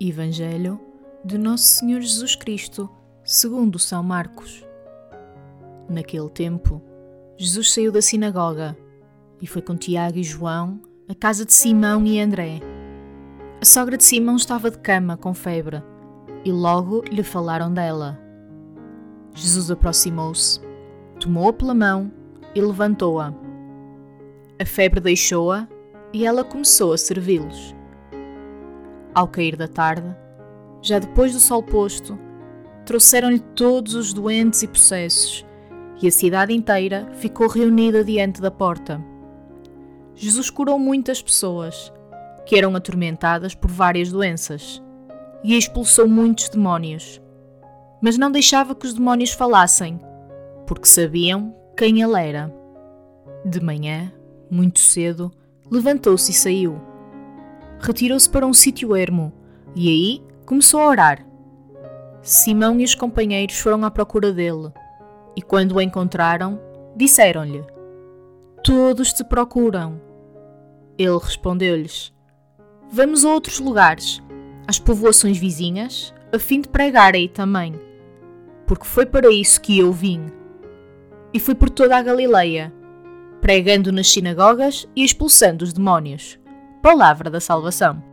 Evangelho de Nosso Senhor Jesus Cristo, segundo São Marcos. Naquele tempo, Jesus saiu da sinagoga e foi com Tiago e João à casa de Simão e André. A sogra de Simão estava de cama com febre e logo lhe falaram dela. Jesus aproximou-se, tomou-a pela mão e levantou-a. A febre deixou-a e ela começou a servi-los. Ao cair da tarde, já depois do sol posto, trouxeram-lhe todos os doentes e possessos, e a cidade inteira ficou reunida diante da porta. Jesus curou muitas pessoas que eram atormentadas por várias doenças e expulsou muitos demónios. Mas não deixava que os demónios falassem, porque sabiam quem ele era. De manhã, muito cedo, levantou-se e saiu retirou-se para um sítio ermo e aí começou a orar. Simão e os companheiros foram à procura dele e, quando o encontraram, disseram-lhe: Todos te procuram. Ele respondeu-lhes: Vamos a outros lugares, às povoações vizinhas, a fim de pregar aí também, porque foi para isso que eu vim. E fui por toda a Galileia, pregando nas sinagogas e expulsando os demónios. Palavra da salvação.